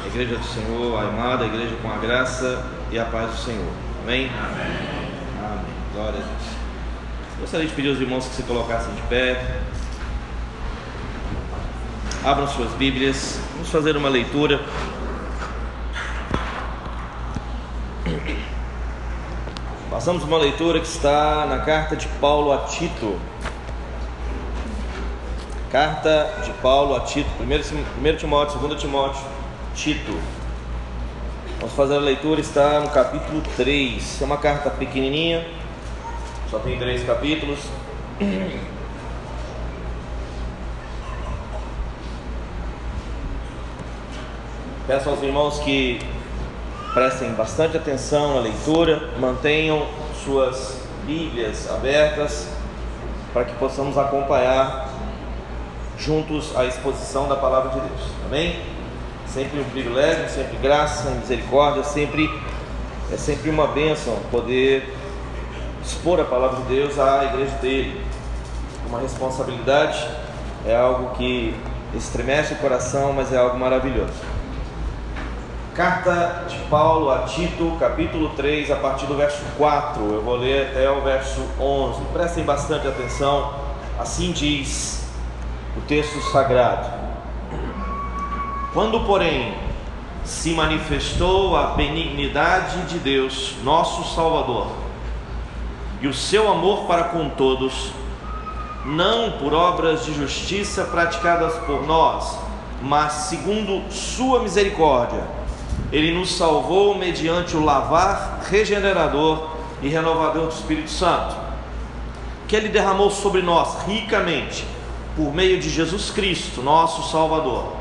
A igreja do Senhor, a amada, a igreja com a graça e a paz do Senhor. Amém? Amém. Amém. Glória a Deus. Gostaria de pedir aos irmãos que se colocassem de pé. Abram suas Bíblias. Vamos fazer uma leitura. Passamos uma leitura que está na carta de Paulo a Tito. Carta de Paulo a Tito, 1 Timóteo, 2 Timóteo, Tito. Vamos fazer a leitura, está no capítulo 3. É uma carta pequenininha, só tem três capítulos. Peço aos irmãos que prestem bastante atenção na leitura, mantenham suas Bíblias abertas para que possamos acompanhar juntos a exposição da palavra de Deus. Amém? Sempre um privilégio, sempre graça, misericórdia, sempre é sempre uma bênção poder expor a palavra de Deus à igreja dele. Uma responsabilidade é algo que estremece o coração, mas é algo maravilhoso. Carta de Paulo a Tito, capítulo 3, a partir do verso 4. Eu vou ler até o verso 11. Prestem bastante atenção. Assim diz o texto sagrado. Quando, porém, se manifestou a benignidade de Deus, nosso Salvador, e o seu amor para com todos, não por obras de justiça praticadas por nós, mas segundo sua misericórdia, ele nos salvou mediante o lavar regenerador e renovador do Espírito Santo, que ele derramou sobre nós ricamente por meio de Jesus Cristo, nosso Salvador,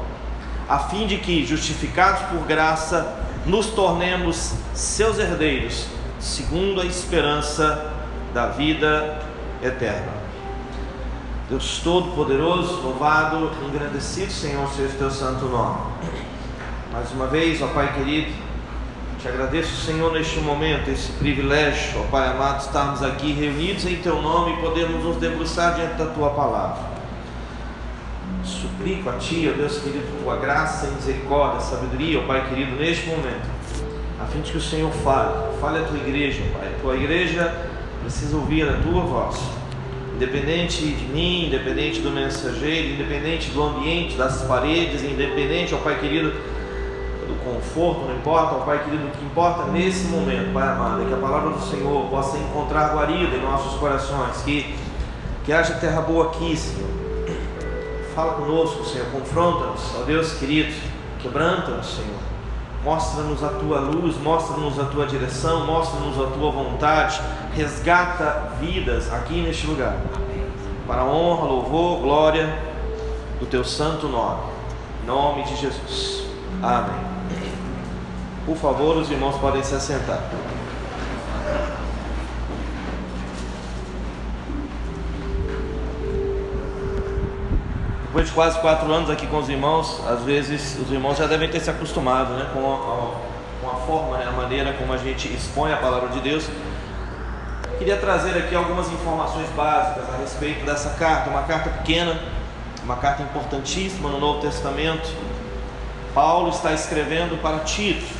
a fim de que, justificados por graça, nos tornemos seus herdeiros, segundo a esperança da vida eterna. Deus Todo-Poderoso, louvado, engrandecido, Senhor, seja o teu santo nome. Mais uma vez, ó Pai querido, te agradeço, Senhor, neste momento, esse privilégio, ó Pai amado, estarmos aqui reunidos em teu nome e podermos nos debruçar diante da tua palavra. Suplico a Ti, ó Deus querido, Tua graça misericórdia, sabedoria, ó Pai querido, neste momento, a fim de que o Senhor fale, fale a Tua igreja, Pai. A Tua igreja precisa ouvir a Tua voz, independente de mim, independente do mensageiro, independente do ambiente, das paredes, independente, ó Pai querido, do conforto, não importa, ó Pai querido, o que importa nesse momento, Pai amado, é que a palavra do Senhor possa encontrar guarida em nossos corações, que, que haja terra boa aqui, Senhor Fala conosco, Senhor, confronta-nos, ó Deus querido, quebranta-nos, Senhor. Mostra-nos a tua luz, mostra-nos a tua direção, mostra-nos a tua vontade, resgata vidas aqui neste lugar. Para a honra, louvor, glória do teu santo nome. Em nome de Jesus. Amém. Por favor, os irmãos podem se assentar. Depois de quase quatro anos aqui com os irmãos, às vezes os irmãos já devem ter se acostumado né, com, a, com a forma, né, a maneira como a gente expõe a palavra de Deus. Queria trazer aqui algumas informações básicas a respeito dessa carta, uma carta pequena, uma carta importantíssima no Novo Testamento. Paulo está escrevendo para Tito.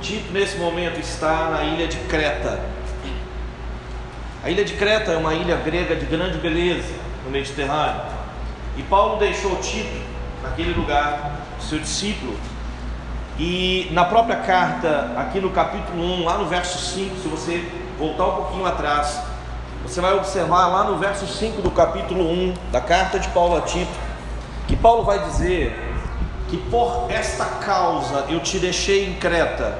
Tito, nesse momento, está na ilha de Creta. A ilha de Creta é uma ilha grega de grande beleza no Mediterrâneo. E Paulo deixou Tito naquele lugar, seu discípulo. E na própria carta, aqui no capítulo 1, lá no verso 5, se você voltar um pouquinho atrás, você vai observar lá no verso 5 do capítulo 1 da carta de Paulo a Tito, que Paulo vai dizer que por esta causa eu te deixei em Creta,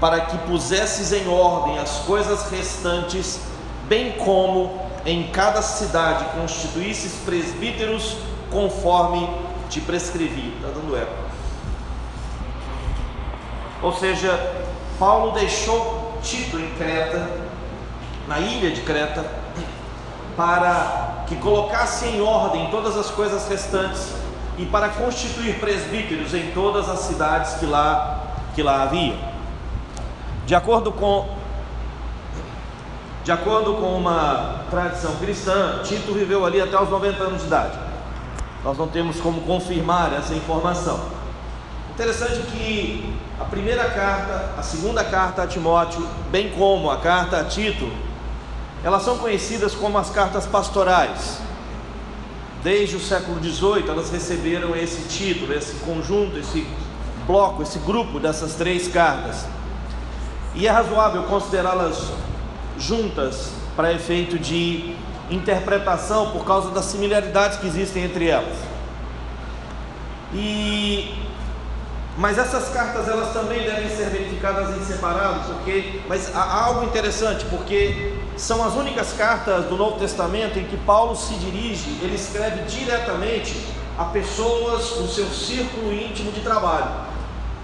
para que pusesses em ordem as coisas restantes, bem como em cada cidade constituísses presbíteros conforme te prescrevi. Está dando eco. Ou seja, Paulo deixou Tito em Creta, na ilha de Creta, para que colocasse em ordem todas as coisas restantes e para constituir presbíteros em todas as cidades que lá, que lá havia. De acordo com de acordo com uma tradição cristã, Tito viveu ali até os 90 anos de idade. nós não temos como confirmar essa informação. Interessante que a primeira carta, a segunda carta a Timóteo, bem como a carta a Tito, elas são conhecidas como as cartas pastorais. Desde o século XVIII, elas receberam esse título, esse conjunto, esse bloco, esse grupo dessas três cartas. E é razoável considerá-las juntas para efeito de interpretação por causa das similaridades que existem entre elas. E mas essas cartas elas também devem ser verificadas em separado, porque mas há algo interessante, porque são as únicas cartas do Novo Testamento em que Paulo se dirige, ele escreve diretamente a pessoas do seu círculo íntimo de trabalho.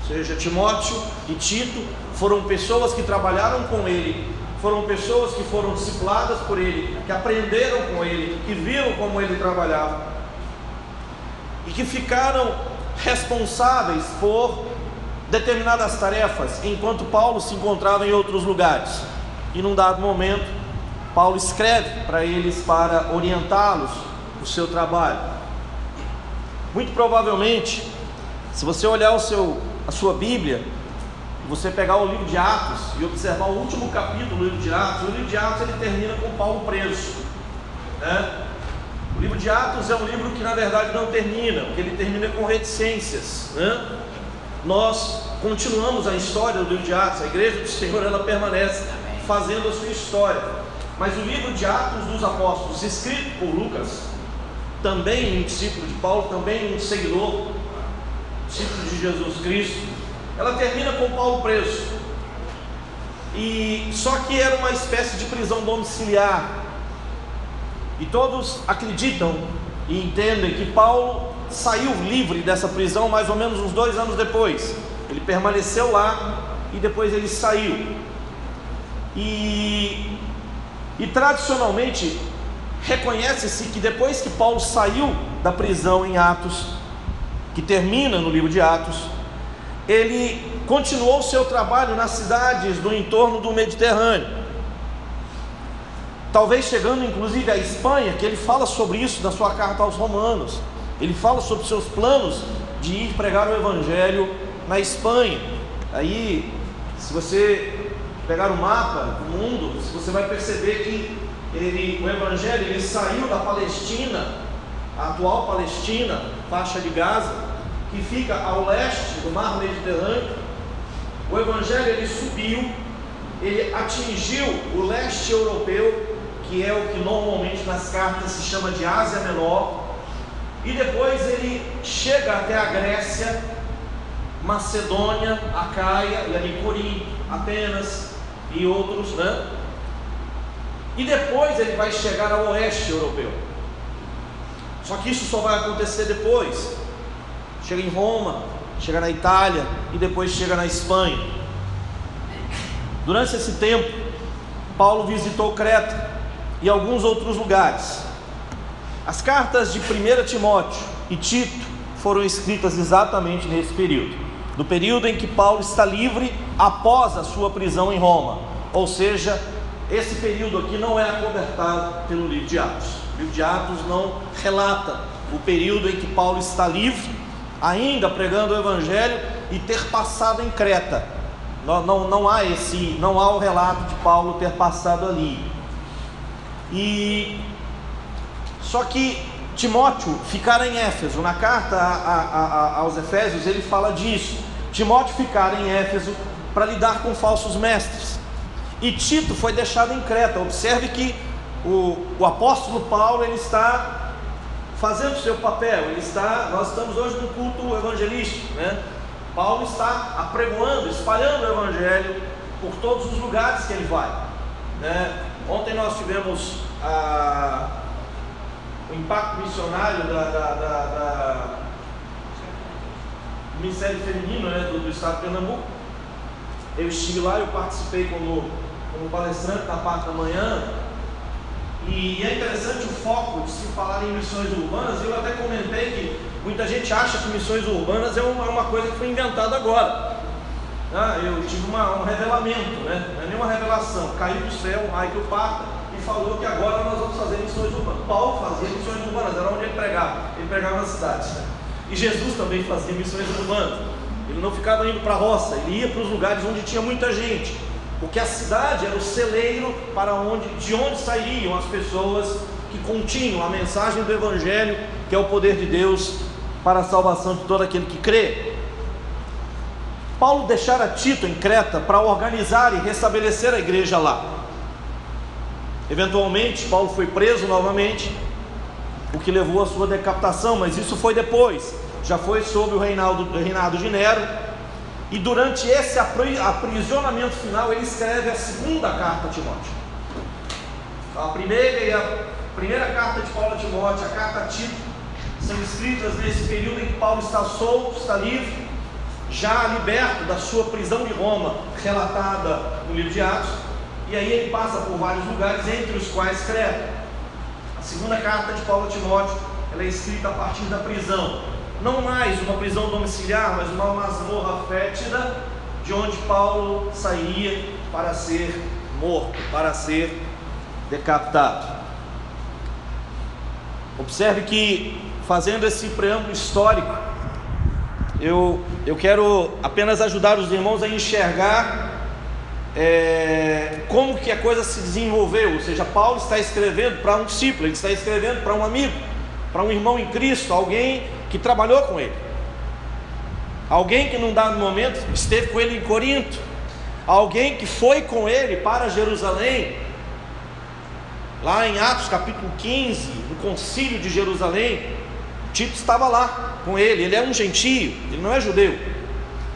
Ou seja, Timóteo e Tito foram pessoas que trabalharam com ele, foram pessoas que foram discipladas por ele, que aprenderam com ele, que viram como ele trabalhava e que ficaram responsáveis por determinadas tarefas, enquanto Paulo se encontrava em outros lugares. E num dado momento, Paulo escreve para eles para orientá-los no seu trabalho. Muito provavelmente, se você olhar o seu, a sua Bíblia, você pegar o livro de Atos e observar o último capítulo do livro de Atos, o livro de Atos ele termina com Paulo preso. Né? O livro de Atos é um livro que na verdade não termina, porque ele termina com reticências. Né? Nós continuamos a história do livro de Atos, a igreja do Senhor ela permanece fazendo a sua história. Mas o livro de Atos dos Apóstolos, escrito por Lucas, também um discípulo de Paulo, também um seguidor, discípulo de Jesus Cristo, ela termina com Paulo preso. E só que era uma espécie de prisão domiciliar. E todos acreditam e entendem que Paulo saiu livre dessa prisão mais ou menos uns dois anos depois. Ele permaneceu lá e depois ele saiu. E, e tradicionalmente reconhece-se que depois que Paulo saiu da prisão em Atos, que termina no livro de Atos, ele continuou seu trabalho nas cidades do entorno do Mediterrâneo. Talvez chegando inclusive à Espanha, que ele fala sobre isso na sua carta aos Romanos. Ele fala sobre seus planos de ir pregar o Evangelho na Espanha. Aí, se você pegar o mapa do mundo, você vai perceber que ele, o Evangelho ele saiu da Palestina, a atual Palestina, faixa de Gaza, que fica ao leste do mar Mediterrâneo, o Evangelho ele subiu, ele atingiu o leste europeu, que é o que normalmente nas cartas se chama de Ásia Menor, e depois ele chega até a Grécia, Macedônia, Acaia, e ali Corim, Atenas e outros, né? E depois ele vai chegar ao oeste europeu. Só que isso só vai acontecer depois chega em Roma, chega na Itália e depois chega na Espanha. Durante esse tempo, Paulo visitou Creta e alguns outros lugares. As cartas de 1 Timóteo e Tito foram escritas exatamente nesse período, no período em que Paulo está livre após a sua prisão em Roma. Ou seja, esse período aqui não é acobertado pelo livro de Atos. O livro de Atos não relata o período em que Paulo está livre ainda pregando o Evangelho e ter passado em Creta. Não, não, não há esse, não há o relato de Paulo ter passado ali. E só que Timóteo ficar em Éfeso, na carta a, a, a, aos Efésios, ele fala disso. Timóteo ficar em Éfeso para lidar com falsos mestres. E Tito foi deixado em Creta. Observe que o, o apóstolo Paulo ele está fazendo o seu papel. Ele está, nós estamos hoje no culto evangelístico, né? Paulo está apregoando, espalhando o evangelho por todos os lugares que ele vai. Né? Ontem nós tivemos a, o impacto missionário da, da, da, da do Ministério Feminino né? do, do Estado de Pernambuco. Eu estive lá, eu participei como, como palestrante na parte da manhã e é interessante o foco de se falar em missões urbanas. Eu até comentei que muita gente acha que missões urbanas é uma, uma coisa que foi inventada agora. Ah, eu tive uma, um revelamento, né? não é nenhuma revelação, caiu do céu, um raio que e falou que agora nós vamos fazer missões urbanas. Paulo fazia missões urbanas, era onde ele pregava. Ele pregava nas cidades. E Jesus também fazia missões urbanas. Ele não ficava indo para a roça, ele ia para os lugares onde tinha muita gente. Porque a cidade era o celeiro para onde, de onde saíam as pessoas que continham a mensagem do Evangelho, que é o poder de Deus para a salvação de todo aquele que crê. Paulo deixara Tito em Creta para organizar e restabelecer a igreja lá. Eventualmente, Paulo foi preso novamente, o que levou à sua decapitação, mas isso foi depois, já foi sob o reinado, reinado de Nero. E durante esse aprisionamento final, ele escreve a segunda carta a Timóteo. A primeira e a primeira carta de Paulo a Timóteo, a carta a Tito, são escritas nesse período em que Paulo está solto, está livre, já liberto da sua prisão de Roma, relatada no livro de Atos. E aí ele passa por vários lugares, entre os quais Creta. A segunda carta de Paulo a Timóteo, ela é escrita a partir da prisão. Não mais uma prisão domiciliar, mas uma masmorra fétida, de onde Paulo sairia para ser morto, para ser decapitado. Observe que, fazendo esse preâmbulo histórico, eu, eu quero apenas ajudar os irmãos a enxergar é, como que a coisa se desenvolveu. Ou seja, Paulo está escrevendo para um discípulo, ele está escrevendo para um amigo, para um irmão em Cristo, alguém que trabalhou com ele, alguém que num dado momento esteve com ele em Corinto, alguém que foi com ele para Jerusalém. Lá em Atos capítulo 15, no concílio de Jerusalém, Tito estava lá com ele, ele é um gentio, ele não é judeu,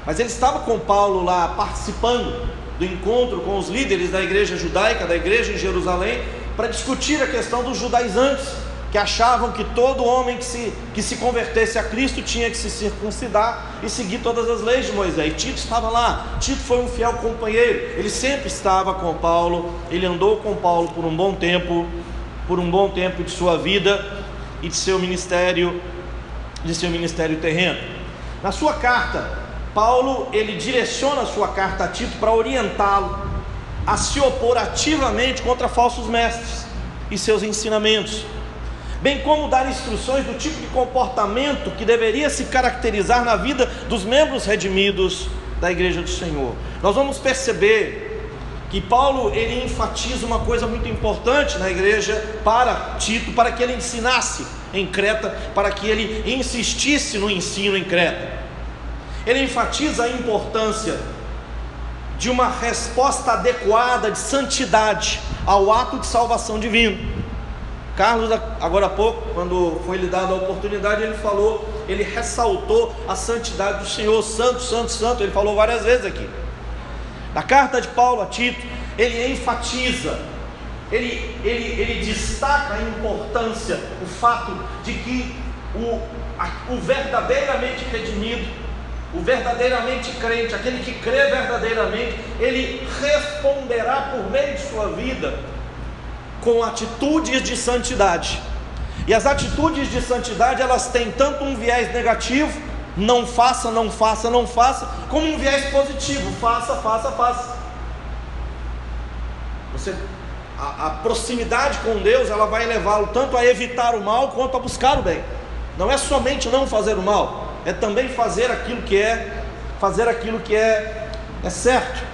mas ele estava com Paulo lá participando do encontro com os líderes da igreja judaica, da igreja em Jerusalém, para discutir a questão dos judaizantes que achavam que todo homem que se, que se convertesse a Cristo tinha que se circuncidar e seguir todas as leis de Moisés. Tito estava lá, Tito foi um fiel companheiro, ele sempre estava com Paulo, ele andou com Paulo por um bom tempo, por um bom tempo de sua vida e de seu ministério, de seu ministério terreno. Na sua carta, Paulo ele direciona a sua carta a Tito para orientá-lo a se opor ativamente contra falsos mestres e seus ensinamentos bem como dar instruções do tipo de comportamento que deveria se caracterizar na vida dos membros redimidos da igreja do Senhor. Nós vamos perceber que Paulo ele enfatiza uma coisa muito importante na igreja para Tito, para que ele ensinasse em Creta, para que ele insistisse no ensino em Creta. Ele enfatiza a importância de uma resposta adequada de santidade ao ato de salvação divino. Carlos, agora há pouco, quando foi lhe dada a oportunidade, ele falou, ele ressaltou a santidade do Senhor, santo, santo, santo, ele falou várias vezes aqui. Na carta de Paulo a Tito, ele enfatiza, ele, ele, ele destaca a importância, o fato de que o, o verdadeiramente redimido, o verdadeiramente crente, aquele que crê verdadeiramente, ele responderá por meio de sua vida com atitudes de santidade. E as atitudes de santidade, elas têm tanto um viés negativo, não faça, não faça, não faça, como um viés positivo, faça, faça, faça. Você a, a proximidade com Deus, ela vai levá-lo tanto a evitar o mal quanto a buscar o bem. Não é somente não fazer o mal, é também fazer aquilo que é fazer aquilo que é é certo.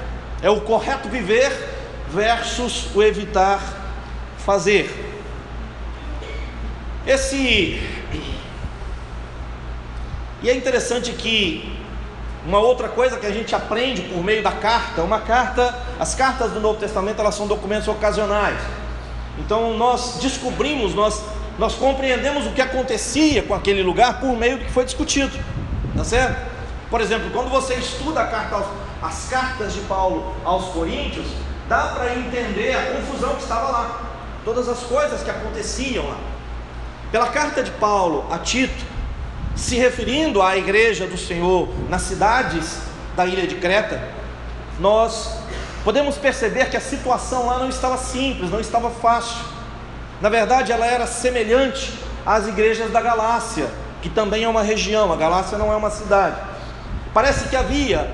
É o correto viver versus o evitar fazer. Esse e é interessante que uma outra coisa que a gente aprende por meio da carta, uma carta, as cartas do Novo Testamento elas são documentos ocasionais. Então nós descobrimos, nós nós compreendemos o que acontecia com aquele lugar por meio do que foi discutido, tá certo? Por exemplo, quando você estuda carta aos, as cartas de Paulo aos Coríntios, dá para entender a confusão que estava lá todas as coisas que aconteciam lá. Pela carta de Paulo a Tito, se referindo à igreja do Senhor nas cidades da ilha de Creta, nós podemos perceber que a situação lá não estava simples, não estava fácil. Na verdade, ela era semelhante às igrejas da Galácia, que também é uma região, a Galácia não é uma cidade. Parece que havia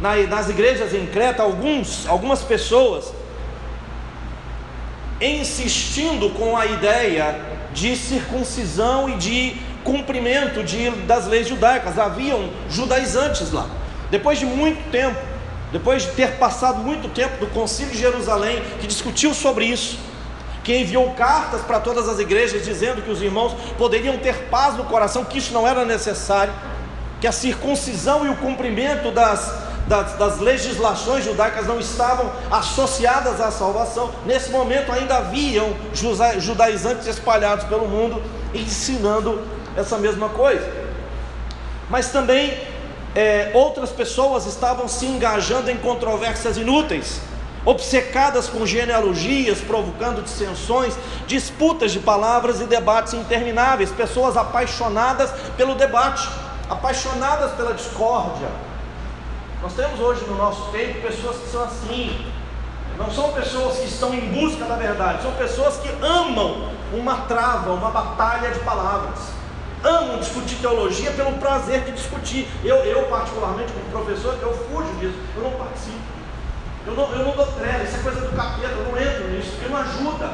nas igrejas em Creta alguns, algumas pessoas insistindo com a ideia de circuncisão e de cumprimento de, das leis judaicas. Haviam judaizantes lá. Depois de muito tempo, depois de ter passado muito tempo do Concílio de Jerusalém, que discutiu sobre isso, que enviou cartas para todas as igrejas dizendo que os irmãos poderiam ter paz no coração, que isso não era necessário, que a circuncisão e o cumprimento das, das, das, legislações judaicas não estavam associadas à salvação. Nesse momento ainda haviam judaizantes espalhados pelo mundo ensinando essa mesma coisa. Mas também é, outras pessoas estavam se engajando em controvérsias inúteis, obcecadas com genealogias, provocando dissensões, disputas de palavras e debates intermináveis, pessoas apaixonadas pelo debate, apaixonadas pela discórdia. Nós temos hoje no nosso tempo pessoas que são assim, não são pessoas que estão em busca da verdade, são pessoas que amam uma trava, uma batalha de palavras. Amam discutir teologia pelo prazer de discutir. Eu, eu particularmente, como professor, eu fujo disso, eu não participo. Eu não, eu não dou trela, isso é coisa do capeta, eu não entro nisso, porque não ajuda.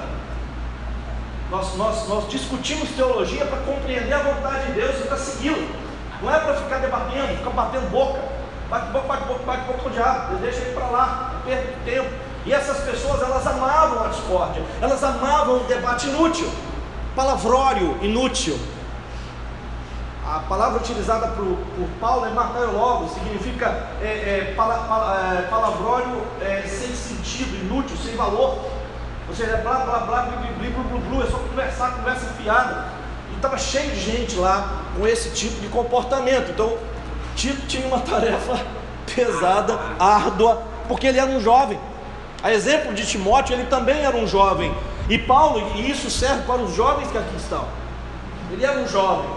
Nós, nós, nós discutimos teologia para compreender a vontade de Deus e para segui-la. Não é para ficar debatendo, ficar batendo boca. Bate boca, bate boca, bate boca com o diabo. Deixa ele para lá, perde tempo. E essas pessoas, elas amavam a discórdia, elas amavam o debate inútil, palavrório inútil. A palavra utilizada por, por Paulo é martaiologo, significa é, é, pala, pala, é, palavrório é, sem sentido, inútil, sem valor. Ou seja, é blá blá blá, blá, blá, blá, é só conversar, conversa fiada. E estava cheio de gente lá com esse tipo de comportamento. Então, Tito tinha uma tarefa pesada, árdua, porque ele era um jovem. A exemplo de Timóteo, ele também era um jovem. E Paulo, e isso serve para os jovens que aqui estão. Ele era um jovem.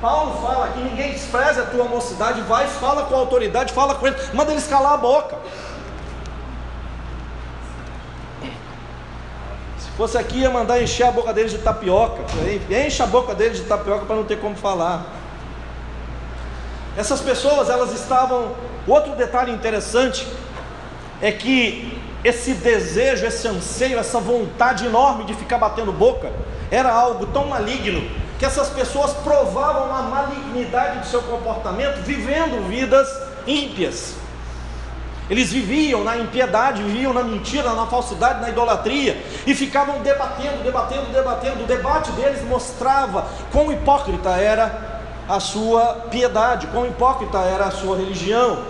Paulo fala que ninguém despreze a tua mocidade, vai, fala com a autoridade, fala com ele, manda eles calar a boca. Se fosse aqui, ia mandar encher a boca deles de tapioca. Enche a boca deles de tapioca para não ter como falar. Essas pessoas, elas estavam. Outro detalhe interessante é que esse desejo, esse anseio, essa vontade enorme de ficar batendo boca, era algo tão maligno que essas pessoas provavam a malignidade do seu comportamento vivendo vidas ímpias. Eles viviam na impiedade, viviam na mentira, na falsidade, na idolatria e ficavam debatendo, debatendo, debatendo. O debate deles mostrava quão hipócrita era a sua piedade, quão hipócrita era a sua religião,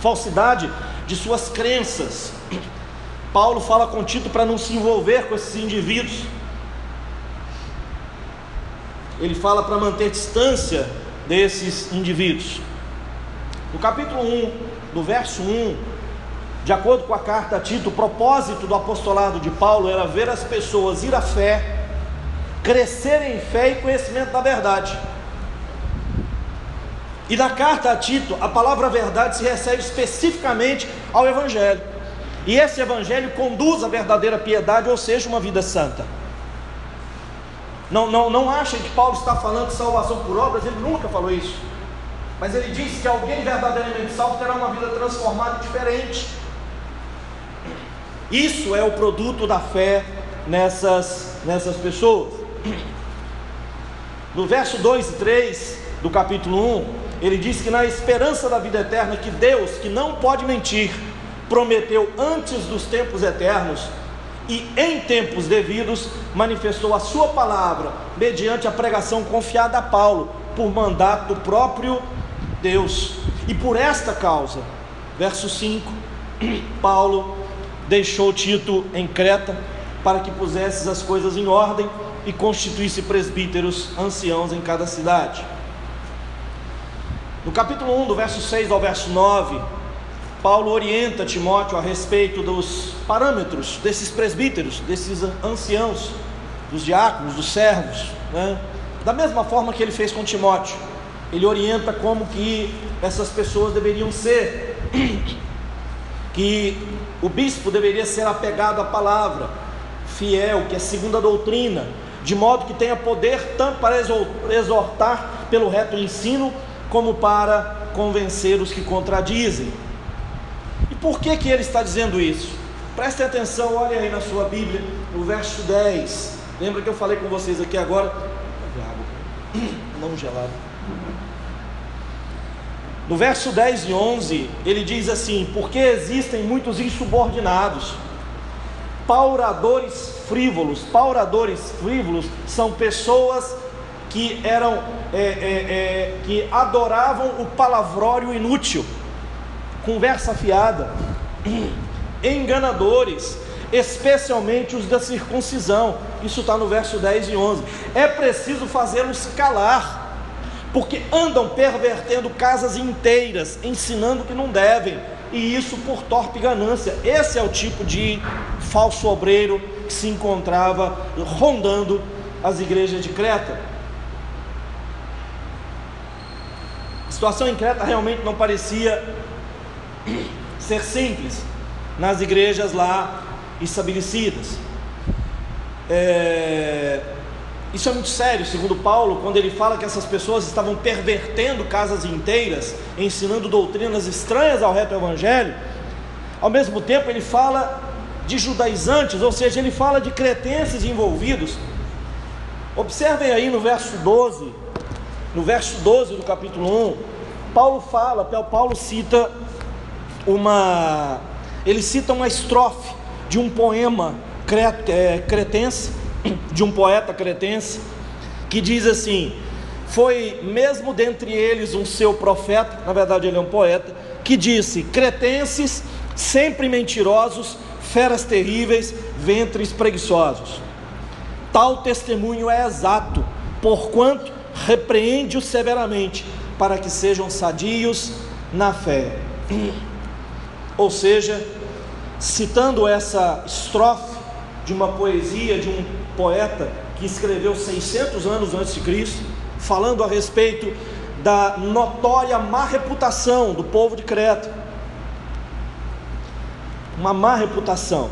falsidade de suas crenças. Paulo fala com Tito para não se envolver com esses indivíduos. Ele fala para manter distância desses indivíduos. No capítulo 1, no verso 1, de acordo com a carta a Tito, o propósito do apostolado de Paulo era ver as pessoas ir à fé, crescerem em fé e conhecimento da verdade. E na carta a Tito, a palavra verdade se recebe especificamente ao Evangelho. E esse Evangelho conduz à verdadeira piedade, ou seja, uma vida santa. Não, não, não achem que Paulo está falando de salvação por obras, ele nunca falou isso. Mas ele diz que alguém verdadeiramente salvo terá uma vida transformada e diferente. Isso é o produto da fé nessas, nessas pessoas. No verso 2 e 3 do capítulo 1, ele diz que na esperança da vida eterna, que Deus, que não pode mentir, prometeu antes dos tempos eternos e em tempos devidos manifestou a sua palavra mediante a pregação confiada a Paulo por mandato do próprio Deus. E por esta causa, verso 5, Paulo deixou Tito em Creta para que pusesse as coisas em ordem e constituísse presbíteros anciãos em cada cidade. No capítulo 1, do verso 6 ao verso 9, Paulo orienta Timóteo a respeito dos parâmetros desses presbíteros, desses anciãos, dos diáconos, dos servos, né? da mesma forma que ele fez com Timóteo. Ele orienta como que essas pessoas deveriam ser, que o bispo deveria ser apegado à palavra, fiel, que é segundo a doutrina, de modo que tenha poder tanto para exortar pelo reto ensino, como para convencer os que contradizem. E por que, que ele está dizendo isso? Preste atenção, olha aí na sua Bíblia, no verso 10. Lembra que eu falei com vocês aqui agora? Não gelado. No verso 10 e 11, ele diz assim: Porque existem muitos insubordinados, pauradores frívolos. Pauradores frívolos são pessoas que eram é, é, é, que adoravam o palavrório inútil, conversa fiada, enganadores, especialmente os da circuncisão. Isso está no verso 10 e 11. É preciso fazê-los calar porque andam pervertendo casas inteiras, ensinando que não devem, e isso por torpe ganância. Esse é o tipo de falso obreiro que se encontrava rondando as igrejas de Creta. Situação em Creta realmente não parecia ser simples nas igrejas lá estabelecidas. É, isso é muito sério, segundo Paulo, quando ele fala que essas pessoas estavam pervertendo casas inteiras, ensinando doutrinas estranhas ao reto evangelho. Ao mesmo tempo, ele fala de judaizantes, ou seja, ele fala de cretenses envolvidos. Observem aí no verso 12, no verso 12 do capítulo 1, Paulo fala, Paulo cita uma ele cita uma estrofe de um poema é, cretense de um poeta cretense que diz assim: Foi mesmo dentre eles um seu profeta, na verdade ele é um poeta, que disse: Cretenses, sempre mentirosos, feras terríveis, ventres preguiçosos. Tal testemunho é exato, porquanto repreende-os severamente, para que sejam sadios na fé. Ou seja, citando essa estrofe de uma poesia de um poeta que escreveu 600 anos antes de Cristo, falando a respeito da notória má reputação do povo de Creta. Uma má reputação.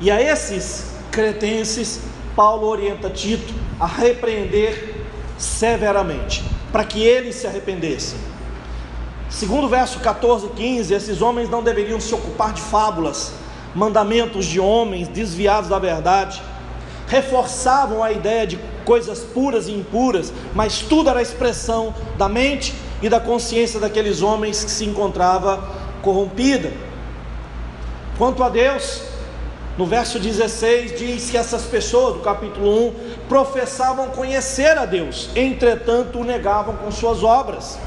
E a esses cretenses, Paulo orienta Tito a repreender severamente, para que eles se arrependessem. Segundo o verso 14 e 15, esses homens não deveriam se ocupar de fábulas, mandamentos de homens desviados da verdade, reforçavam a ideia de coisas puras e impuras, mas tudo era expressão da mente e da consciência daqueles homens que se encontrava corrompida. Quanto a Deus, no verso 16 diz que essas pessoas, do capítulo 1, professavam conhecer a Deus, entretanto o negavam com suas obras,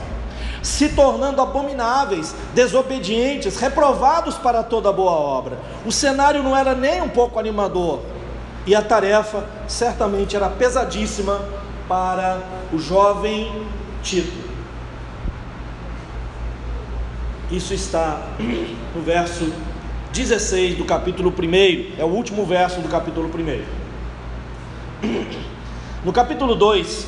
se tornando abomináveis, desobedientes, reprovados para toda boa obra. O cenário não era nem um pouco animador e a tarefa certamente era pesadíssima para o jovem Tito. Isso está no verso 16 do capítulo 1, é o último verso do capítulo 1. No capítulo 2,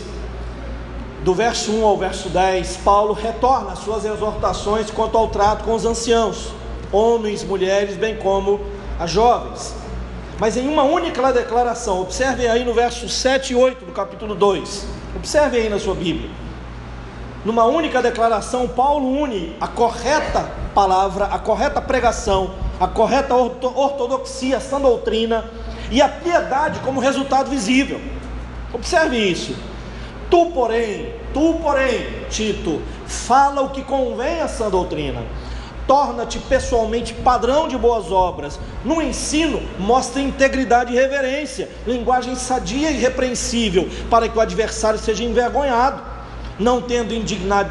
do verso 1 ao verso 10, Paulo retorna às suas exortações quanto ao trato com os anciãos, homens, mulheres, bem como as jovens mas em uma única declaração. Observe aí no verso 7 e 8 do capítulo 2. Observe aí na sua Bíblia. Numa única declaração, Paulo une a correta palavra, a correta pregação, a correta ortodoxia, sã doutrina e a piedade como resultado visível. Observe isso. Tu, porém, tu, porém, Tito, fala o que convém à sã doutrina torna-te pessoalmente padrão de boas obras. No ensino, mostra integridade e reverência, linguagem sadia e repreensível, para que o adversário seja envergonhado, não tendo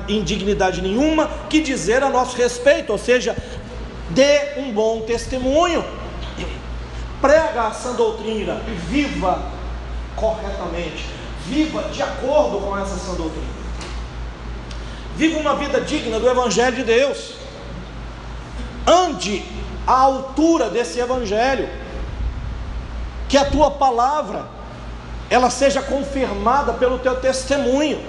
indignidade nenhuma que dizer a nosso respeito, ou seja, dê um bom testemunho, prega a sã doutrina e viva corretamente, viva de acordo com essa sã doutrina. Viva uma vida digna do Evangelho de Deus ande à altura desse evangelho, que a tua palavra ela seja confirmada pelo teu testemunho.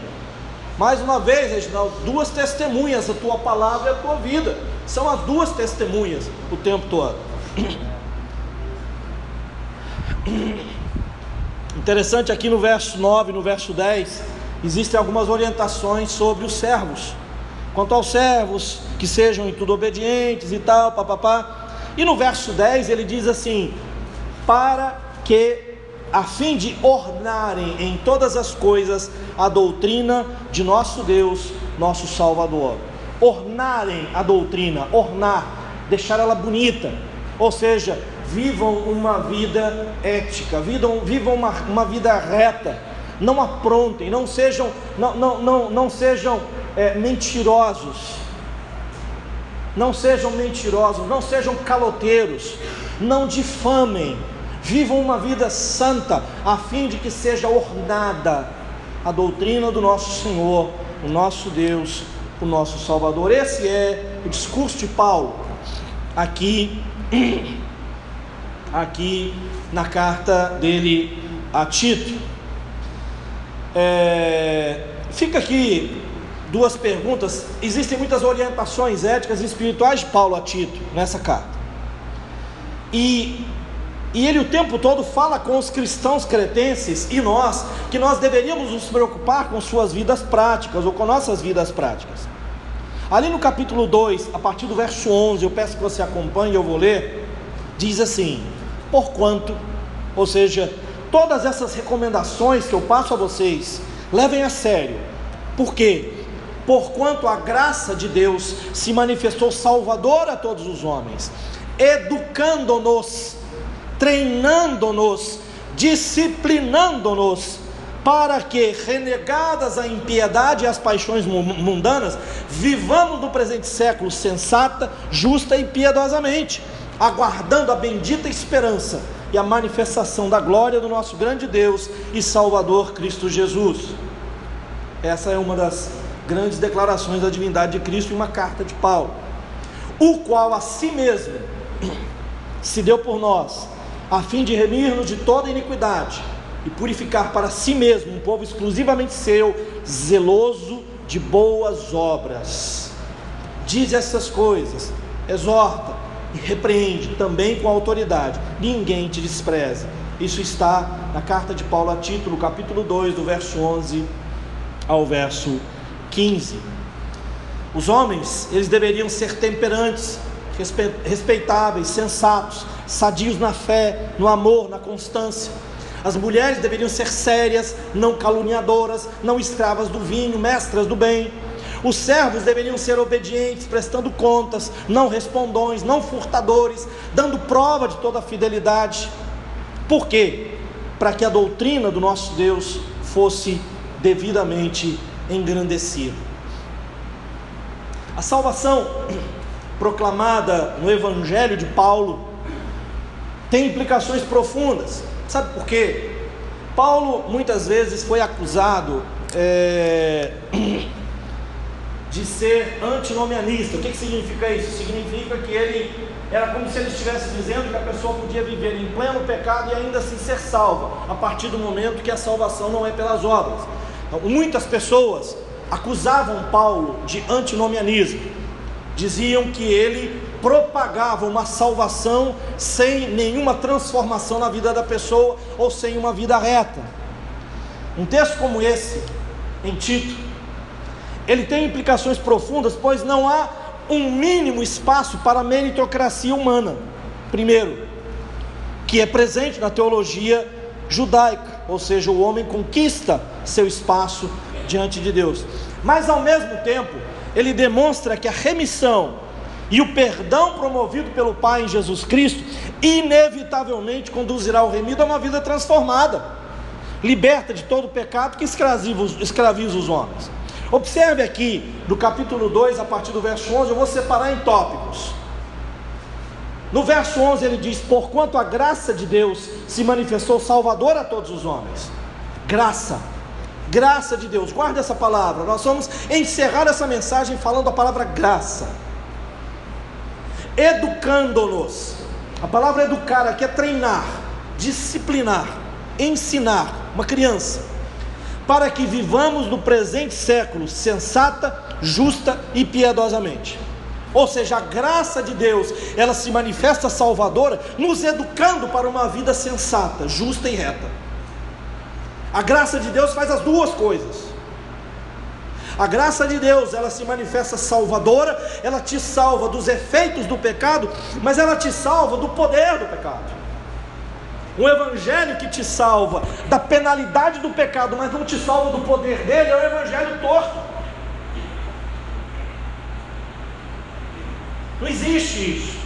Mais uma vez, Reginaldo, duas testemunhas, a tua palavra e a tua vida. São as duas testemunhas o tempo todo. Interessante aqui no verso 9, no verso 10, existem algumas orientações sobre os servos. Quanto aos servos, que sejam em tudo obedientes e tal, papapá. E no verso 10 ele diz assim: para que a fim de ornarem em todas as coisas a doutrina de nosso Deus, nosso Salvador. Ornarem a doutrina, ornar, deixar ela bonita, ou seja, vivam uma vida ética, vivam, vivam uma, uma vida reta, não aprontem, não sejam, não, não, não, não sejam é, mentirosos, não sejam mentirosos, não sejam caloteiros, não difamem, vivam uma vida santa, a fim de que seja ornada a doutrina do nosso Senhor, o nosso Deus, o nosso Salvador. Esse é o discurso de Paulo aqui aqui na carta dele a Tito. É, fica aqui duas perguntas. Existem muitas orientações éticas e espirituais de Paulo a Tito nessa carta. E, e ele o tempo todo fala com os cristãos cretenses e nós que nós deveríamos nos preocupar com suas vidas práticas ou com nossas vidas práticas. Ali no capítulo 2, a partir do verso 11, eu peço que você acompanhe, eu vou ler, diz assim: Porquanto, ou seja, todas essas recomendações que eu passo a vocês, levem a sério. Por quê? Porquanto a graça de Deus se manifestou salvadora a todos os homens, educando-nos, treinando-nos, disciplinando-nos, para que, renegadas a impiedade e as paixões mundanas, vivamos no presente século sensata, justa e piedosamente aguardando a bendita esperança e a manifestação da glória do nosso grande Deus e Salvador Cristo Jesus. Essa é uma das grandes declarações da divindade de Cristo em uma carta de Paulo, o qual a si mesmo se deu por nós, a fim de remir-nos de toda iniquidade e purificar para si mesmo um povo exclusivamente seu, zeloso de boas obras. Diz essas coisas, exorta, e repreende também com autoridade. Ninguém te despreza. Isso está na carta de Paulo a Tito, no capítulo 2, do verso 11 ao verso 15. Os homens, eles deveriam ser temperantes, respeitáveis, sensatos, sadios na fé, no amor, na constância. As mulheres deveriam ser sérias, não caluniadoras, não escravas do vinho, mestras do bem os servos deveriam ser obedientes, prestando contas, não respondões, não furtadores, dando prova de toda a fidelidade. Por quê? Para que a doutrina do nosso Deus fosse devidamente engrandecida. A salvação proclamada no Evangelho de Paulo tem implicações profundas. Sabe por quê? Paulo muitas vezes foi acusado é, de ser antinomianista. O que, que significa isso? Significa que ele era como se ele estivesse dizendo que a pessoa podia viver em pleno pecado e ainda assim ser salva, a partir do momento que a salvação não é pelas obras. Então, muitas pessoas acusavam Paulo de antinomianismo, diziam que ele propagava uma salvação sem nenhuma transformação na vida da pessoa ou sem uma vida reta. Um texto como esse, em Tito, ele tem implicações profundas, pois não há um mínimo espaço para a meritocracia humana. Primeiro, que é presente na teologia judaica, ou seja, o homem conquista seu espaço diante de Deus. Mas ao mesmo tempo, ele demonstra que a remissão e o perdão promovido pelo Pai em Jesus Cristo inevitavelmente conduzirá o remido a uma vida transformada, liberta de todo o pecado que escraviza os homens. Observe aqui, do capítulo 2, a partir do verso 11, eu vou separar em tópicos. No verso 11 ele diz: Porquanto a graça de Deus se manifestou salvador a todos os homens. Graça, graça de Deus, guarda essa palavra. Nós vamos encerrar essa mensagem falando a palavra graça, educando-nos. A palavra educar aqui é treinar, disciplinar, ensinar uma criança para que vivamos no presente século sensata, justa e piedosamente. Ou seja, a graça de Deus, ela se manifesta salvadora, nos educando para uma vida sensata, justa e reta. A graça de Deus faz as duas coisas. A graça de Deus, ela se manifesta salvadora, ela te salva dos efeitos do pecado, mas ela te salva do poder do pecado. Um evangelho que te salva da penalidade do pecado, mas não te salva do poder dele, é um evangelho torto. Não existe isso.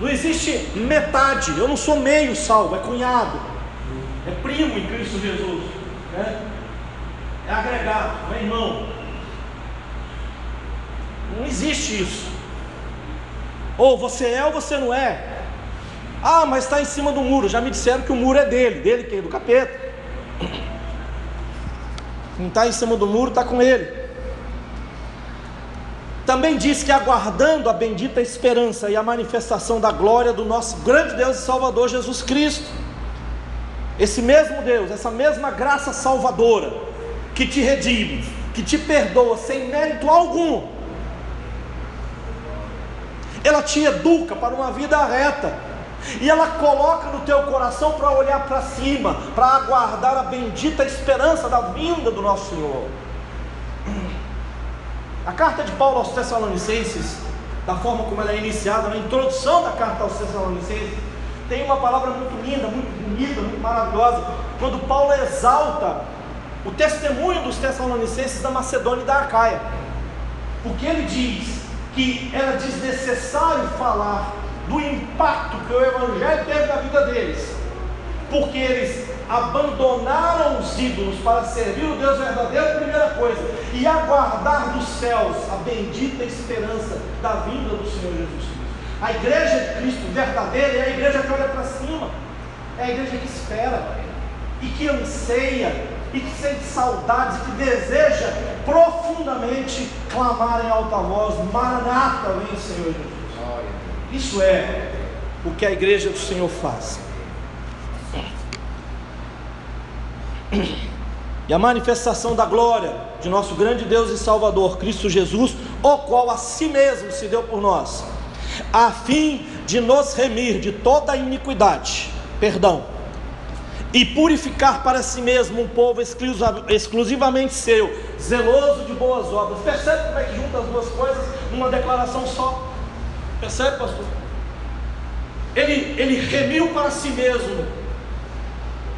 Não existe metade. Eu não sou meio salvo, é cunhado, é primo em Cristo Jesus, né? é agregado, é irmão. Não existe isso. Ou você é ou você não é. Ah, mas está em cima do muro. Já me disseram que o muro é dele. Dele quem? Do capeta. Quem está em cima do muro está com ele. Também diz que aguardando a bendita esperança e a manifestação da glória do nosso grande Deus e Salvador Jesus Cristo. Esse mesmo Deus, essa mesma graça salvadora, que te redime, que te perdoa sem mérito algum, ela te educa para uma vida reta, e ela coloca no teu coração para olhar para cima, para aguardar a bendita esperança da vinda do nosso Senhor. A carta de Paulo aos Tessalonicenses, da forma como ela é iniciada, na introdução da carta aos Tessalonicenses, tem uma palavra muito linda, muito bonita, muito maravilhosa, quando Paulo exalta o testemunho dos Tessalonicenses da Macedônia e da Acaia, porque ele diz que era desnecessário falar do impacto que o Evangelho teve na vida deles, porque eles abandonaram os ídolos para servir o Deus verdadeiro, primeira coisa, e aguardar dos céus a bendita esperança da vinda do Senhor Jesus Cristo. A igreja de Cristo verdadeira é a igreja que olha para cima, é a igreja que espera e que anseia e que sente saudades, que deseja profundamente clamar em alta voz: Maranata, vem Senhor Jesus. Isso é o que a igreja do Senhor faz. E a manifestação da glória de nosso grande Deus e Salvador, Cristo Jesus, o qual a si mesmo se deu por nós, a fim de nos remir de toda a iniquidade, perdão, e purificar para si mesmo um povo exclusivamente seu, zeloso de boas obras. Percebe como é que junta as duas coisas numa declaração só? Percebe, pastor? Ele, ele remiu para si mesmo.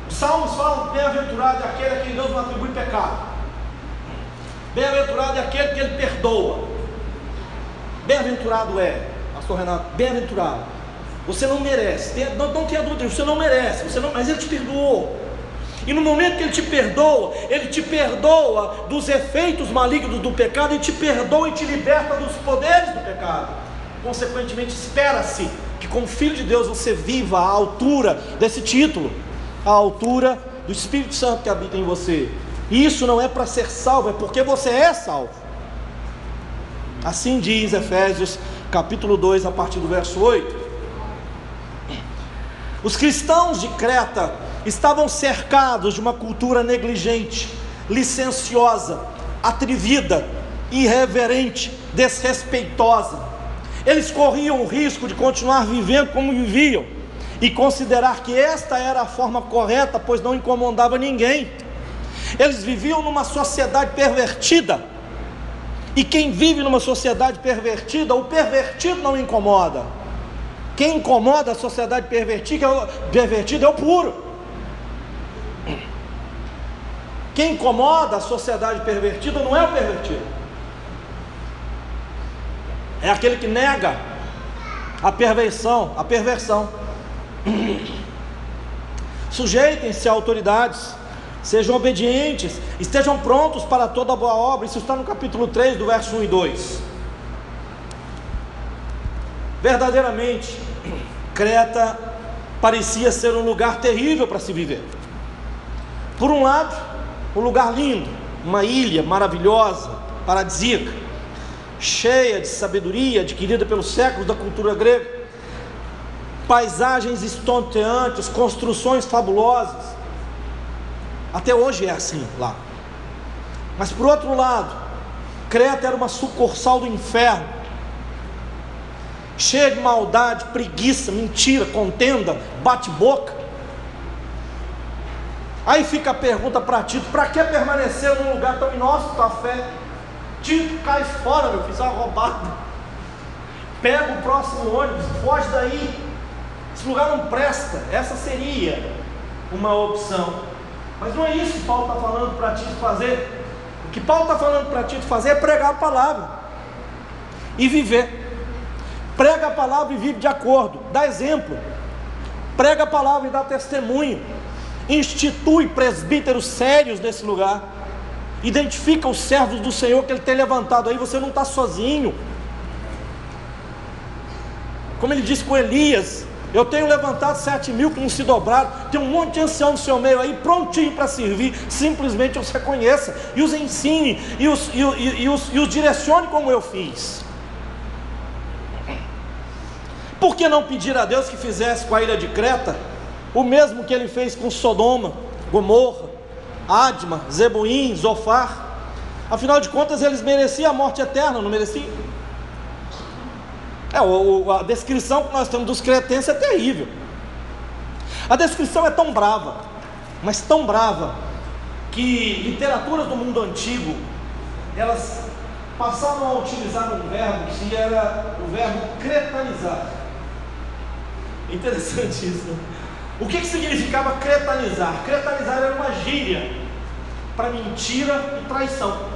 Os salmos falam: bem-aventurado é aquele a quem Deus não atribui pecado. Bem-aventurado é aquele que ele perdoa. Bem-aventurado é, pastor Renato, bem-aventurado. Você não merece, não, não tenha dúvida, você não merece, você não, mas ele te perdoou. E no momento que ele te perdoa, ele te perdoa dos efeitos malignos do pecado, e te perdoa e te liberta dos poderes do pecado. Consequentemente, espera-se que, como filho de Deus, você viva à altura desse título, à altura do Espírito Santo que habita em você. E isso não é para ser salvo, é porque você é salvo. Assim diz Efésios capítulo 2, a partir do verso 8. Os cristãos de Creta estavam cercados de uma cultura negligente, licenciosa, atrevida, irreverente, desrespeitosa eles corriam o risco de continuar vivendo como viviam e considerar que esta era a forma correta, pois não incomodava ninguém. Eles viviam numa sociedade pervertida. E quem vive numa sociedade pervertida, o pervertido não incomoda. Quem incomoda a sociedade pervertida, pervertida é o puro. Quem incomoda a sociedade pervertida não é o pervertido é aquele que nega a perversão, a perversão. Sujeitem-se a autoridades, sejam obedientes, estejam prontos para toda boa obra. Isso está no capítulo 3, do verso 1 e 2. Verdadeiramente, Creta parecia ser um lugar terrível para se viver. Por um lado, um lugar lindo, uma ilha maravilhosa, paradisíaca cheia de sabedoria adquirida pelos séculos da cultura grega, paisagens estonteantes, construções fabulosas. Até hoje é assim lá. Mas por outro lado, Creta era uma sucursal do inferno, cheia de maldade, preguiça, mentira, contenda, bate-boca. Aí fica a pergunta para Tito: para que permanecer num lugar tão inóspito a fé? Tito, cai fora, meu filho, é uma roubada. Pega o próximo ônibus, foge daí. esse lugar não presta, essa seria uma opção. Mas não é isso que Paulo está falando para ti fazer. O que Paulo está falando para ti fazer é pregar a palavra e viver. Prega a palavra e vive de acordo, dá exemplo. Prega a palavra e dá testemunho. Institui presbíteros sérios nesse lugar. Identifica os servos do Senhor que Ele tem levantado aí. Você não está sozinho. Como ele disse com Elias: Eu tenho levantado sete mil que não se dobraram. Tem um monte de ancião no seu meio aí, prontinho para servir. Simplesmente os reconheça e os ensine e os, e, e, e, os, e os direcione como eu fiz. Por que não pedir a Deus que fizesse com a ilha de Creta o mesmo que ele fez com Sodoma, Gomorra, Adma, Zeboim, Zofar? Afinal de contas, eles mereciam a morte eterna, não mereciam? É, o, a descrição que nós temos dos cretenses é terrível. A descrição é tão brava, mas tão brava, que literaturas do mundo antigo, elas passaram a utilizar um verbo que era o verbo cretanizar. Interessante isso. O que, que significava cretanizar? Cretanizar era uma gíria para mentira e traição.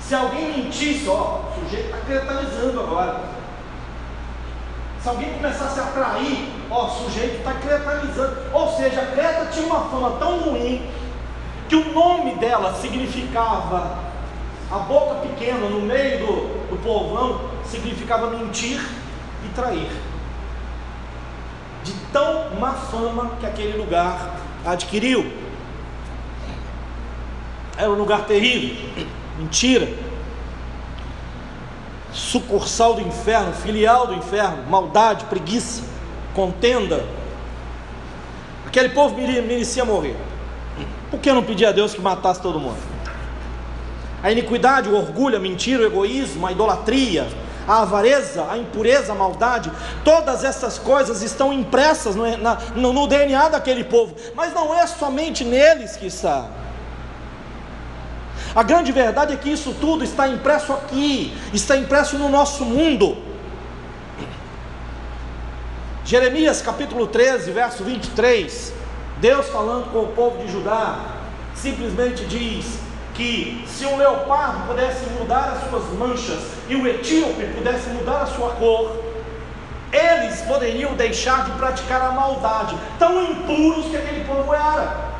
Se alguém mentisse, ó, o sujeito está cretanizando agora. Se alguém começasse a trair, ó, o sujeito está cretanizando. Ou seja, a Creta tinha uma fama tão ruim que o nome dela significava a boca pequena no meio do, do povão, significava mentir e trair. De tão má fama que aquele lugar adquiriu. Era um lugar terrível mentira, sucursal do inferno, filial do inferno, maldade, preguiça, contenda. Aquele povo merecia morrer. Por que não pedir a Deus que matasse todo mundo? A iniquidade, o orgulho, a mentira, o egoísmo, a idolatria, a avareza, a impureza, a maldade, todas essas coisas estão impressas no, na, no, no DNA daquele povo, mas não é somente neles que está. A grande verdade é que isso tudo está impresso aqui, está impresso no nosso mundo. Jeremias capítulo 13, verso 23, Deus falando com o povo de Judá, simplesmente diz que se um leopardo pudesse mudar as suas manchas e o etíope pudesse mudar a sua cor, eles poderiam deixar de praticar a maldade, tão impuros que aquele povo era.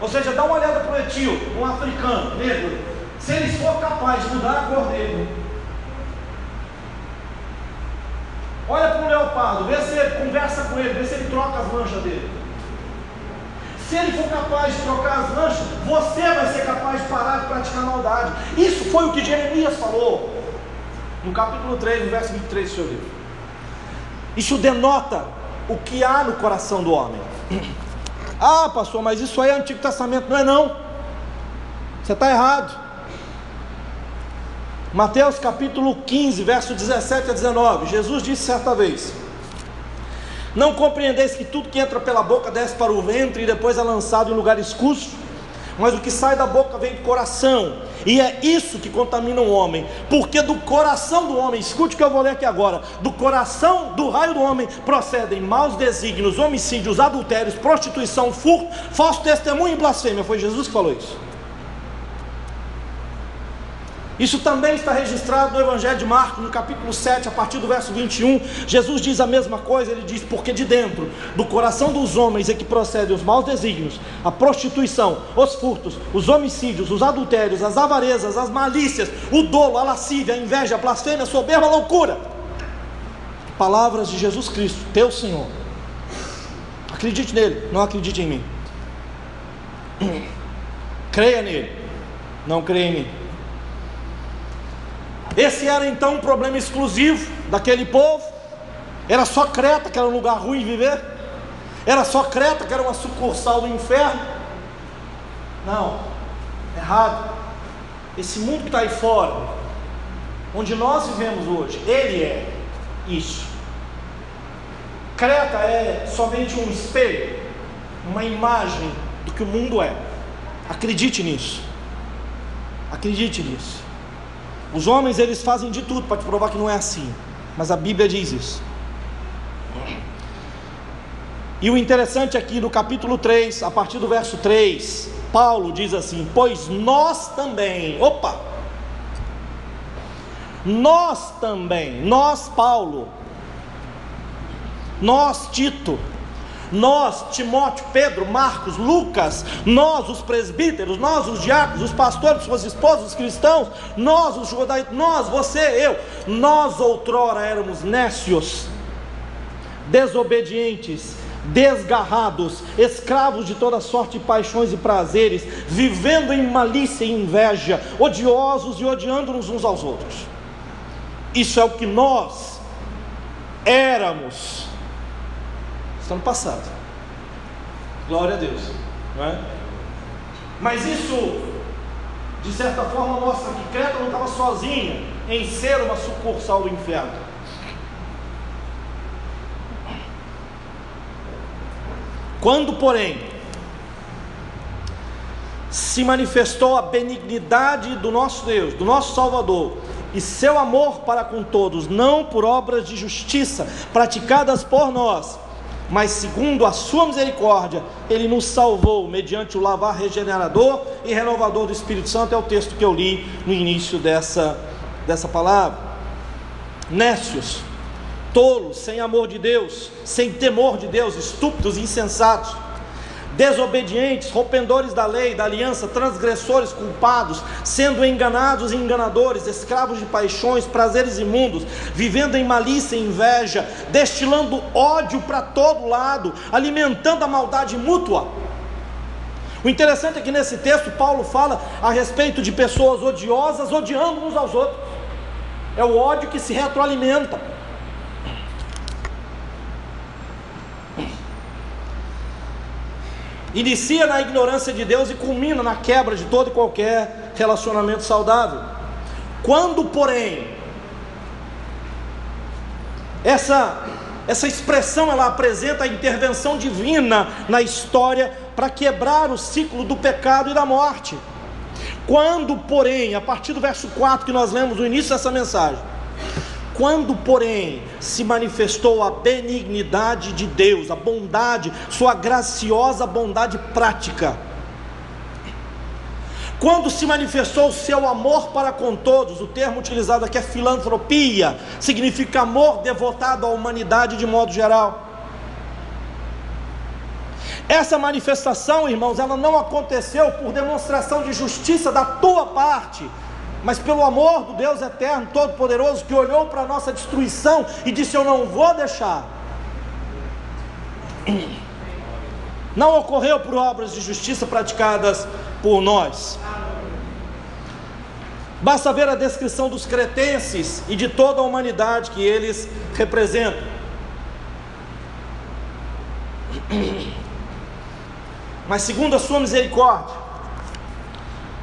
Ou seja, dá uma olhada para o etíope, um africano, negro. Se ele for capaz de mudar a cor dele, olha para o leopardo, vê se ele conversa com ele, vê se ele troca as manchas dele. Se ele for capaz de trocar as manchas, você vai ser capaz de parar de praticar maldade. Isso foi o que Jeremias falou no capítulo 3, no verso 23 do seu livro. Isso denota o que há no coração do homem. Ah, pastor, mas isso aí é Antigo Testamento. Não é não. Você está errado. Mateus capítulo 15, verso 17 a 19. Jesus disse certa vez: Não compreendeis que tudo que entra pela boca desce para o ventre e depois é lançado em lugar escuso? mas o que sai da boca vem do coração, e é isso que contamina o homem, porque do coração do homem, escute o que eu vou ler aqui agora: do coração do raio do homem procedem maus desígnios, homicídios, adultérios, prostituição, furto, falso testemunho e blasfêmia. Foi Jesus que falou isso. Isso também está registrado no Evangelho de Marcos, no capítulo 7, a partir do verso 21. Jesus diz a mesma coisa, ele diz: Porque de dentro do coração dos homens é que procedem os maus desígnios, a prostituição, os furtos, os homicídios, os adultérios, as avarezas, as malícias, o dolo, a lascívia, a inveja, a blasfêmia, a soberba, a loucura. Palavras de Jesus Cristo, teu Senhor. Acredite nele, não acredite em mim. Creia nele, não creia em mim. Esse era então um problema exclusivo daquele povo. Era só Creta que era um lugar ruim de viver. Era só Creta que era uma sucursal do inferno. Não, errado. Esse mundo que está aí fora, onde nós vivemos hoje, ele é isso. Creta é somente um espelho, uma imagem do que o mundo é. Acredite nisso. Acredite nisso. Os homens eles fazem de tudo para te provar que não é assim, mas a Bíblia diz isso. E o interessante aqui no capítulo 3, a partir do verso 3, Paulo diz assim: Pois nós também, opa, nós também, nós, Paulo, nós, Tito, nós, Timóteo, Pedro, Marcos, Lucas, nós, os presbíteros, nós, os diáconos, os pastores, suas esposas, os cristãos, nós, os judaicos, nós, você, eu, nós outrora éramos nécios, desobedientes, desgarrados, escravos de toda sorte de paixões e prazeres, vivendo em malícia e inveja, odiosos e odiando-nos uns aos outros. Isso é o que nós éramos está no passado. Glória a Deus. Não é? Mas isso, de certa forma, mostra que Creta não estava sozinha em ser uma sucursal do inferno. Quando, porém, se manifestou a benignidade do nosso Deus, do nosso Salvador, e seu amor para com todos, não por obras de justiça praticadas por nós, mas segundo a sua misericórdia, ele nos salvou mediante o lavar regenerador e renovador do Espírito Santo, é o texto que eu li no início dessa, dessa palavra. Nécios, tolos, sem amor de Deus, sem temor de Deus, estúpidos, insensatos desobedientes, rompedores da lei, da aliança, transgressores, culpados, sendo enganados e enganadores, escravos de paixões, prazeres imundos, vivendo em malícia e inveja, destilando ódio para todo lado, alimentando a maldade mútua. O interessante é que nesse texto Paulo fala a respeito de pessoas odiosas odiando uns aos outros. É o ódio que se retroalimenta. Inicia na ignorância de Deus e culmina na quebra de todo e qualquer relacionamento saudável. Quando, porém, essa essa expressão ela apresenta a intervenção divina na história para quebrar o ciclo do pecado e da morte. Quando, porém, a partir do verso 4 que nós lemos no início dessa mensagem, quando, porém, se manifestou a benignidade de Deus, a bondade, sua graciosa bondade prática, quando se manifestou o seu amor para com todos, o termo utilizado aqui é filantropia, significa amor devotado à humanidade de modo geral. Essa manifestação, irmãos, ela não aconteceu por demonstração de justiça da tua parte, mas pelo amor do Deus eterno, todo-poderoso, que olhou para a nossa destruição e disse: Eu não vou deixar. Não ocorreu por obras de justiça praticadas por nós. Basta ver a descrição dos cretenses e de toda a humanidade que eles representam. Mas segundo a sua misericórdia,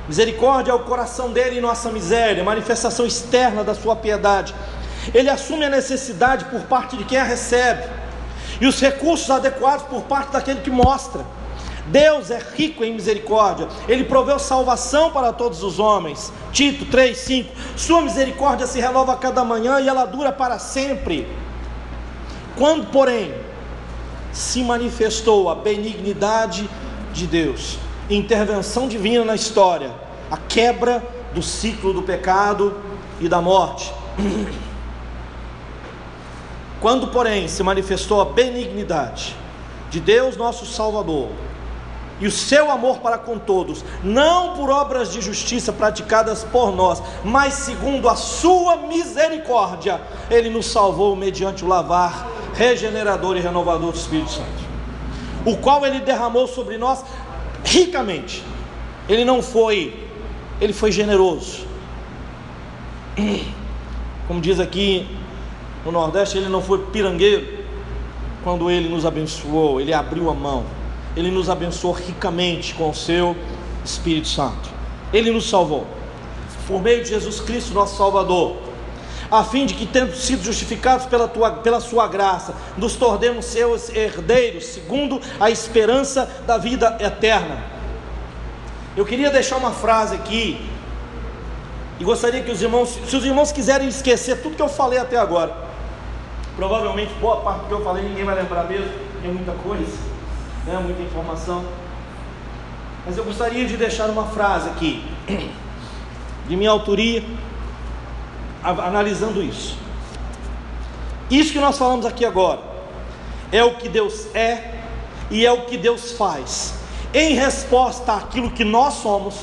Misericórdia é o coração dele em nossa miséria, manifestação externa da sua piedade. Ele assume a necessidade por parte de quem a recebe e os recursos adequados por parte daquele que mostra. Deus é rico em misericórdia, Ele proveu salvação para todos os homens. Tito 3,5: Sua misericórdia se renova a cada manhã e ela dura para sempre. Quando, porém, se manifestou a benignidade de Deus, intervenção divina na história, a quebra do ciclo do pecado e da morte. Quando, porém, se manifestou a benignidade de Deus, nosso Salvador, e o seu amor para com todos, não por obras de justiça praticadas por nós, mas segundo a sua misericórdia, ele nos salvou mediante o lavar regenerador e renovador do Espírito Santo, o qual ele derramou sobre nós ricamente. Ele não foi, ele foi generoso. Como diz aqui no Nordeste, ele não foi pirangueiro quando ele nos abençoou, ele abriu a mão. Ele nos abençoou ricamente com o seu Espírito Santo. Ele nos salvou. Por meio de Jesus Cristo, nosso Salvador, a fim de que, tendo sido justificados pela, tua, pela sua graça, nos tornemos seus herdeiros, segundo a esperança da vida eterna. Eu queria deixar uma frase aqui, e gostaria que os irmãos, se os irmãos quiserem esquecer tudo que eu falei até agora, Provavelmente boa parte do que eu falei ninguém vai lembrar mesmo, é muita coisa, né? muita informação. Mas eu gostaria de deixar uma frase aqui, de minha autoria, analisando isso. Isso que nós falamos aqui agora é o que Deus é e é o que Deus faz, em resposta àquilo que nós somos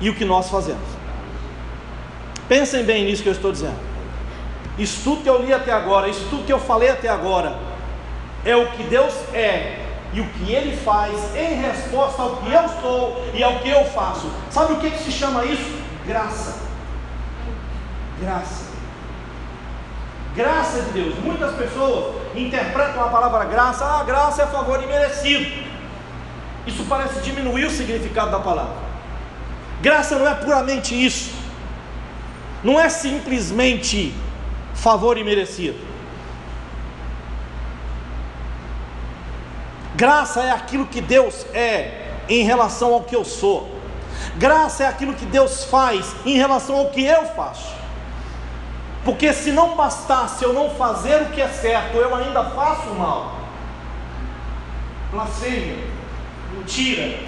e o que nós fazemos. Pensem bem nisso que eu estou dizendo. Isso tudo que eu li até agora, isso tudo que eu falei até agora, é o que Deus é e o que Ele faz em resposta ao que eu sou e ao que eu faço. Sabe o que, que se chama isso? Graça. Graça. Graça de Deus. Muitas pessoas interpretam a palavra graça, ah, graça é favor imerecido. Isso parece diminuir o significado da palavra. Graça não é puramente isso. Não é simplesmente favor imerecido. Graça é aquilo que Deus é em relação ao que eu sou. Graça é aquilo que Deus faz em relação ao que eu faço. Porque se não bastasse eu não fazer o que é certo, eu ainda faço mal. Blasfêmia, mentira,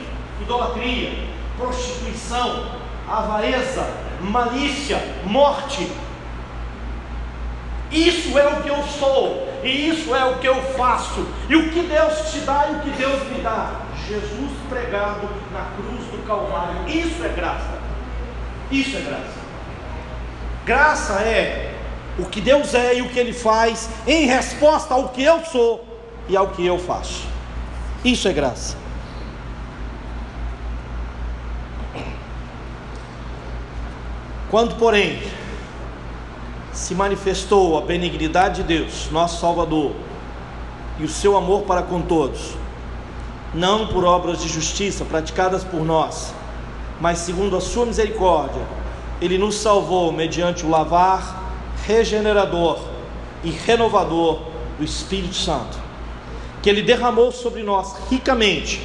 idolatria, prostituição, avareza, malícia, morte. Isso é o que eu sou, e isso é o que eu faço. E o que Deus te dá e o que Deus me dá? Jesus pregado na cruz do Calvário. Isso é graça. Isso é graça. Graça é o que Deus é e o que Ele faz em resposta ao que eu sou e ao que eu faço. Isso é graça. Quando, porém, se manifestou a benignidade de Deus, nosso Salvador, e o seu amor para com todos, não por obras de justiça praticadas por nós, mas segundo a sua misericórdia, ele nos salvou mediante o lavar regenerador e renovador do Espírito Santo, que ele derramou sobre nós ricamente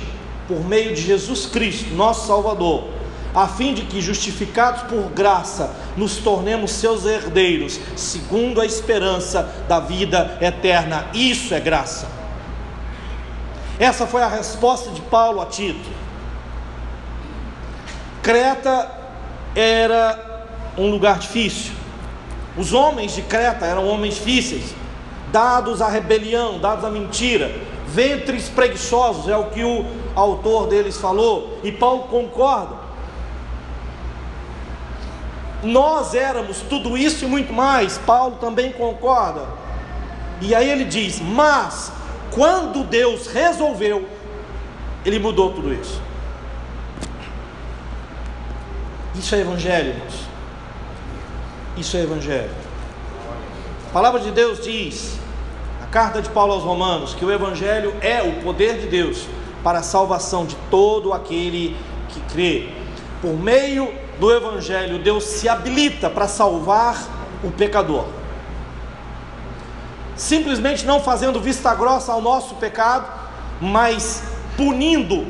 por meio de Jesus Cristo, nosso Salvador a fim de que, justificados por graça, nos tornemos seus herdeiros, segundo a esperança da vida eterna. Isso é graça. Essa foi a resposta de Paulo a Tito. Creta era um lugar difícil. Os homens de Creta eram homens difíceis, dados à rebelião, dados à mentira, ventres preguiçosos, é o que o autor deles falou, e Paulo concorda. Nós éramos tudo isso e muito mais. Paulo também concorda. E aí ele diz: Mas quando Deus resolveu, ele mudou tudo isso. Isso é evangelho. Isso é evangelho. A palavra de Deus diz, a carta de Paulo aos Romanos, que o evangelho é o poder de Deus para a salvação de todo aquele que crê, por meio do Evangelho, Deus se habilita para salvar o pecador. Simplesmente não fazendo vista grossa ao nosso pecado, mas punindo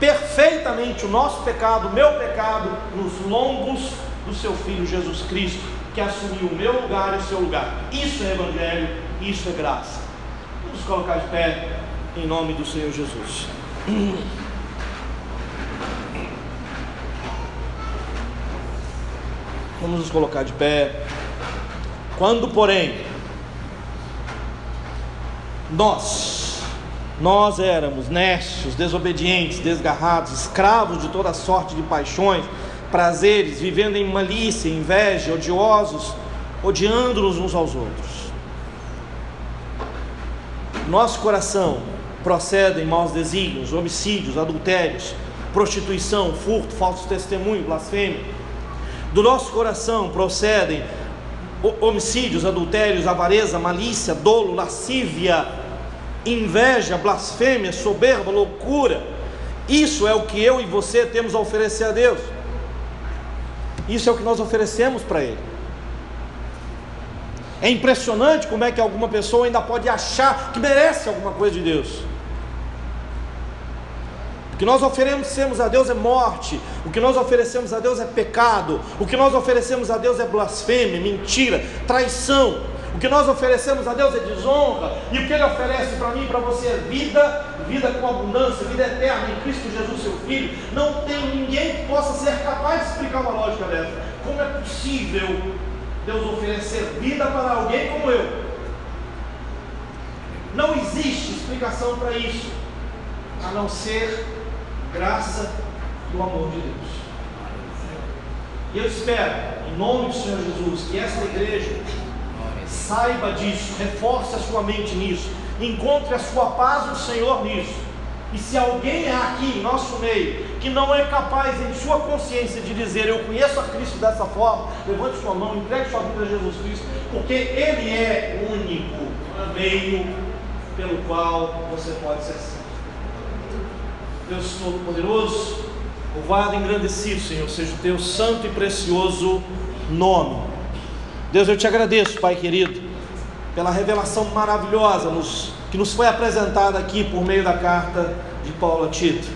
perfeitamente o nosso pecado, o meu pecado, nos lombos do seu Filho Jesus Cristo, que assumiu o meu lugar e o seu lugar. Isso é Evangelho, isso é graça. Vamos colocar de pé em nome do Senhor Jesus. Vamos nos colocar de pé. Quando, porém, nós, nós éramos necios, desobedientes, desgarrados, escravos de toda sorte de paixões, prazeres, vivendo em malícia, inveja, odiosos, odiando-nos uns aos outros. Nosso coração procede em maus desígnios, homicídios, adultérios, prostituição, furto, falso testemunho, blasfêmia do nosso coração procedem homicídios, adultérios, avareza, malícia, dolo, lascívia, inveja, blasfêmia, soberba, loucura. Isso é o que eu e você temos a oferecer a Deus. Isso é o que nós oferecemos para Ele. É impressionante como é que alguma pessoa ainda pode achar que merece alguma coisa de Deus que nós oferecemos a Deus é morte, o que nós oferecemos a Deus é pecado, o que nós oferecemos a Deus é blasfêmia, mentira, traição, O que nós oferecemos a Deus é desonra, e o que Ele oferece para mim e para você é vida, vida com abundância, vida eterna em Cristo Jesus, seu Filho. Não tem ninguém que possa ser capaz de explicar uma lógica dessa. Como é possível Deus oferecer vida para alguém como eu? Não existe explicação para isso, a não ser graça do amor de Deus. E eu espero, em nome do Senhor Jesus, que esta igreja saiba disso, reforce a sua mente nisso, encontre a sua paz no Senhor nisso. E se alguém há aqui em nosso meio que não é capaz em sua consciência de dizer eu conheço a Cristo dessa forma, levante sua mão, entregue sua vida a Jesus Cristo, porque Ele é o único meio pelo qual você pode ser salvo. Deus Todo-Poderoso, Louvado e engrandecido, Senhor, seja o teu santo e precioso nome. Deus, eu te agradeço, Pai querido, pela revelação maravilhosa nos, que nos foi apresentada aqui por meio da carta de Paulo a Tito.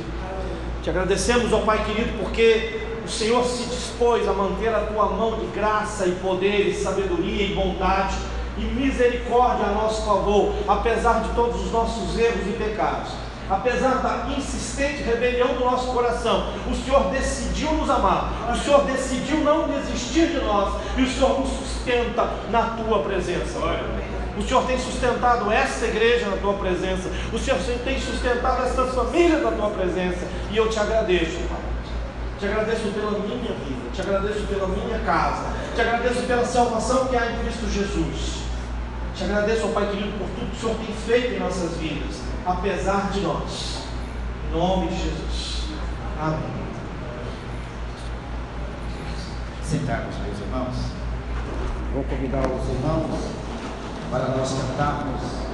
Te agradecemos, ó Pai querido, porque o Senhor se dispôs a manter a tua mão de graça e poder e sabedoria e bondade e misericórdia a nosso favor, apesar de todos os nossos erros e pecados apesar da insistente rebelião do nosso coração, o Senhor decidiu nos amar, o Senhor decidiu não desistir de nós, e o Senhor nos sustenta na tua presença. O Senhor tem sustentado esta igreja na tua presença, o Senhor tem sustentado estas famílias na tua presença, e eu te agradeço, Pai. Te agradeço pela minha vida, te agradeço pela minha casa, te agradeço pela salvação que há em Cristo Jesus. Te agradeço, Pai querido, por tudo que o Senhor tem feito em nossas vidas apesar de nós. Em nome de Jesus. Amém. Sentarmos, meus irmãos. Vou convidar os irmãos para nós cantarmos